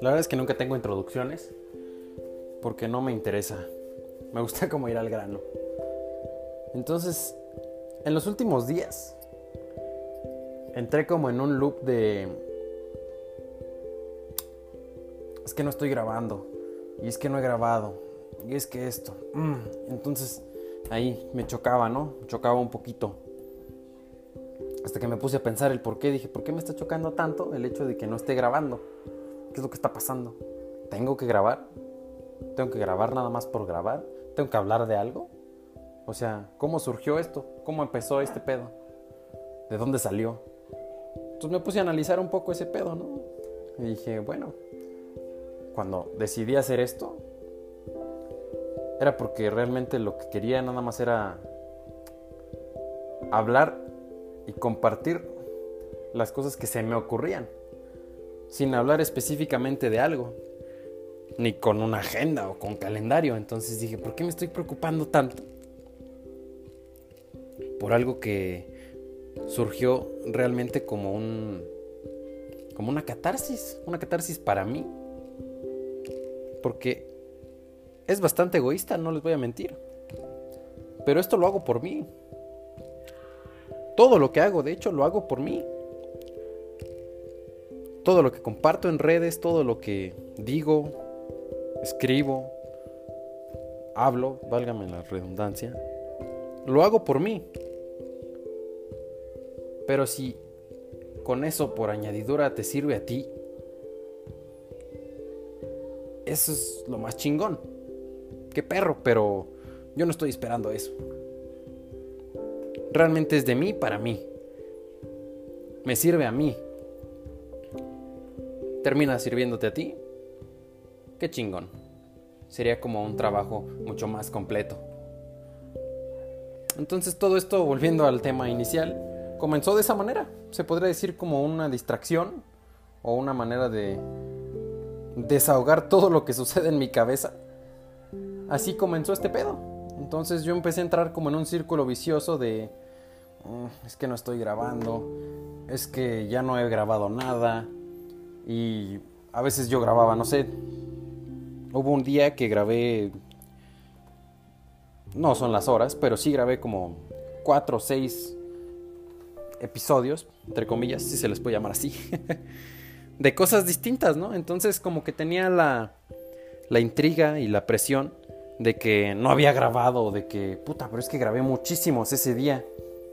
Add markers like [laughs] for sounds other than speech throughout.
La verdad es que nunca tengo introducciones porque no me interesa. Me gusta [laughs] como ir al grano. Entonces, en los últimos días entré como en un loop de es que no estoy grabando y es que no he grabado y es que esto. Mm, entonces ahí me chocaba, ¿no? chocaba un poquito. Hasta que me puse a pensar el por qué. Dije, ¿por qué me está chocando tanto el hecho de que no esté grabando? ¿Qué es lo que está pasando? ¿Tengo que grabar? ¿Tengo que grabar nada más por grabar? ¿Tengo que hablar de algo? O sea, ¿cómo surgió esto? ¿Cómo empezó este pedo? ¿De dónde salió? Entonces me puse a analizar un poco ese pedo, ¿no? Y dije, bueno, cuando decidí hacer esto, era porque realmente lo que quería nada más era hablar y compartir las cosas que se me ocurrían, sin hablar específicamente de algo, ni con una agenda o con calendario. Entonces dije, ¿por qué me estoy preocupando tanto? Por algo que surgió realmente como un como una catarsis, una catarsis para mí. Porque es bastante egoísta, no les voy a mentir. Pero esto lo hago por mí. Todo lo que hago, de hecho, lo hago por mí. Todo lo que comparto en redes, todo lo que digo, escribo, hablo, válgame la redundancia, lo hago por mí. Pero si con eso por añadidura te sirve a ti, eso es lo más chingón qué perro, pero yo no estoy esperando eso. Realmente es de mí para mí. Me sirve a mí. Termina sirviéndote a ti. Qué chingón. Sería como un trabajo mucho más completo. Entonces todo esto, volviendo al tema inicial, comenzó de esa manera. Se podría decir como una distracción o una manera de desahogar todo lo que sucede en mi cabeza así comenzó este pedo. Entonces yo empecé a entrar como en un círculo vicioso de, es que no estoy grabando, es que ya no he grabado nada. Y a veces yo grababa, no sé, hubo un día que grabé, no son las horas, pero sí grabé como cuatro o seis episodios, entre comillas, si se les puede llamar así, [laughs] de cosas distintas, ¿no? Entonces como que tenía la, la intriga y la presión de que no había grabado, de que, puta, pero es que grabé muchísimos ese día.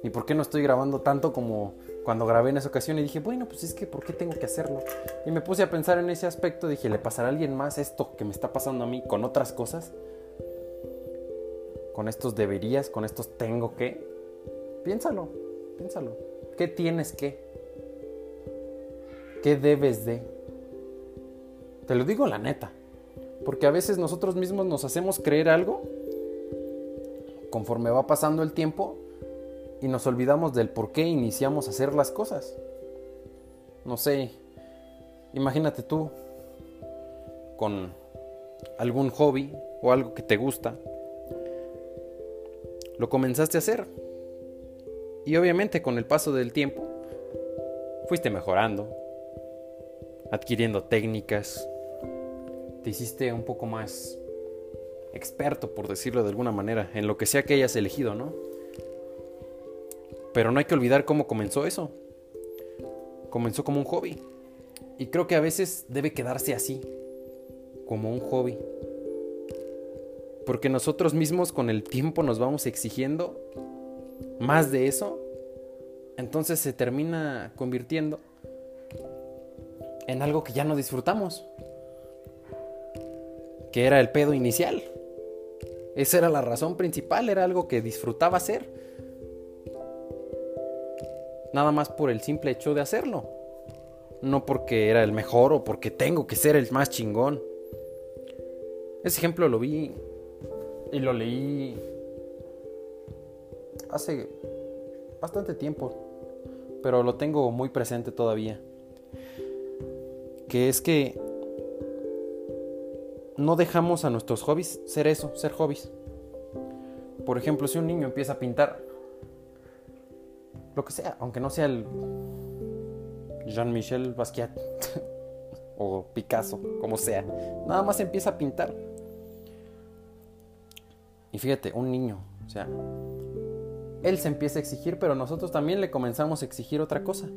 ¿Y por qué no estoy grabando tanto como cuando grabé en esa ocasión? Y dije, bueno, pues es que, ¿por qué tengo que hacerlo? Y me puse a pensar en ese aspecto. Dije, ¿le pasará a alguien más esto que me está pasando a mí con otras cosas? Con estos deberías, con estos tengo que. Piénsalo, piénsalo. ¿Qué tienes que? ¿Qué debes de? Te lo digo la neta. Porque a veces nosotros mismos nos hacemos creer algo conforme va pasando el tiempo y nos olvidamos del por qué iniciamos a hacer las cosas. No sé, imagínate tú con algún hobby o algo que te gusta. Lo comenzaste a hacer. Y obviamente con el paso del tiempo fuiste mejorando, adquiriendo técnicas, te hiciste un poco más experto, por decirlo de alguna manera, en lo que sea que hayas elegido, ¿no? Pero no hay que olvidar cómo comenzó eso. Comenzó como un hobby. Y creo que a veces debe quedarse así, como un hobby. Porque nosotros mismos con el tiempo nos vamos exigiendo más de eso. Entonces se termina convirtiendo en algo que ya no disfrutamos que era el pedo inicial. Esa era la razón principal, era algo que disfrutaba hacer. Nada más por el simple hecho de hacerlo. No porque era el mejor o porque tengo que ser el más chingón. Ese ejemplo lo vi y lo leí hace bastante tiempo, pero lo tengo muy presente todavía. Que es que no dejamos a nuestros hobbies ser eso, ser hobbies. Por ejemplo, si un niño empieza a pintar lo que sea, aunque no sea el Jean-Michel Basquiat [laughs] o Picasso, como sea. Nada más empieza a pintar. Y fíjate, un niño, o sea, él se empieza a exigir, pero nosotros también le comenzamos a exigir otra cosa.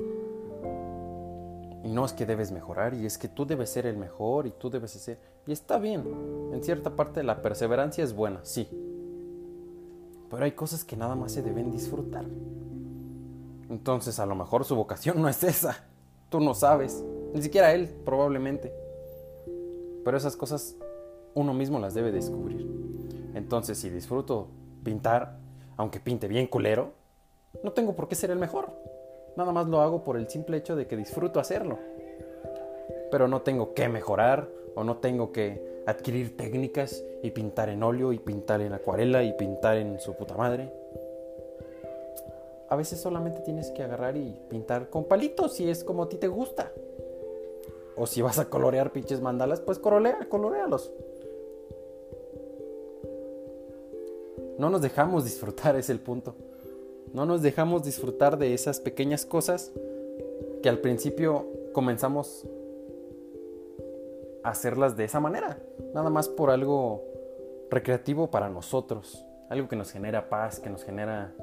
Y no es que debes mejorar, y es que tú debes ser el mejor, y tú debes ser... Y está bien, en cierta parte la perseverancia es buena, sí. Pero hay cosas que nada más se deben disfrutar. Entonces a lo mejor su vocación [laughs] no es esa. Tú no sabes. Ni siquiera él, probablemente. Pero esas cosas uno mismo las debe descubrir. Entonces si disfruto pintar, aunque pinte bien culero, no tengo por qué ser el mejor. Nada más lo hago por el simple hecho de que disfruto hacerlo. Pero no tengo que mejorar o no tengo que adquirir técnicas y pintar en óleo y pintar en acuarela y pintar en su puta madre. A veces solamente tienes que agarrar y pintar con palitos si es como a ti te gusta. O si vas a colorear pinches mandalas, pues colorea, colorealos. No nos dejamos disfrutar, [laughs] es el punto. No nos dejamos disfrutar de esas pequeñas cosas que al principio comenzamos a hacerlas de esa manera. Nada más por algo recreativo para nosotros. Algo que nos genera paz, que nos genera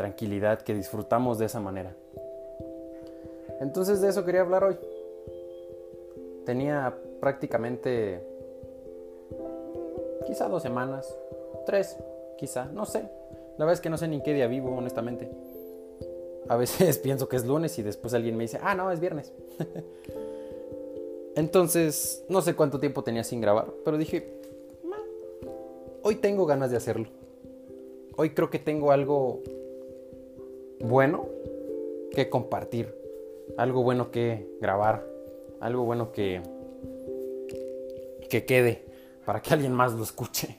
tranquilidad, que disfrutamos de esa manera. Entonces de eso quería hablar hoy. Tenía prácticamente quizá dos semanas, tres, quizá, no sé. La verdad es que no sé ni qué día vivo, honestamente. A veces [laughs] pienso que es lunes y después alguien me dice, ah, no, es viernes. [laughs] Entonces, no sé cuánto tiempo tenía sin grabar, pero dije, hoy tengo ganas de hacerlo. Hoy creo que tengo algo bueno que compartir, algo bueno que grabar, algo bueno que que quede para que alguien más lo escuche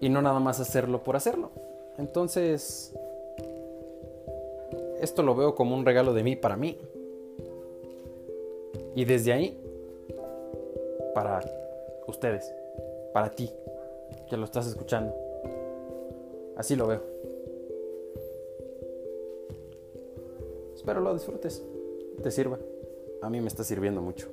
y no nada más hacerlo por hacerlo. Entonces, esto lo veo como un regalo de mí para mí. Y desde ahí, para ustedes, para ti, que lo estás escuchando. Así lo veo. Espero lo disfrutes, te sirva. A mí me está sirviendo mucho.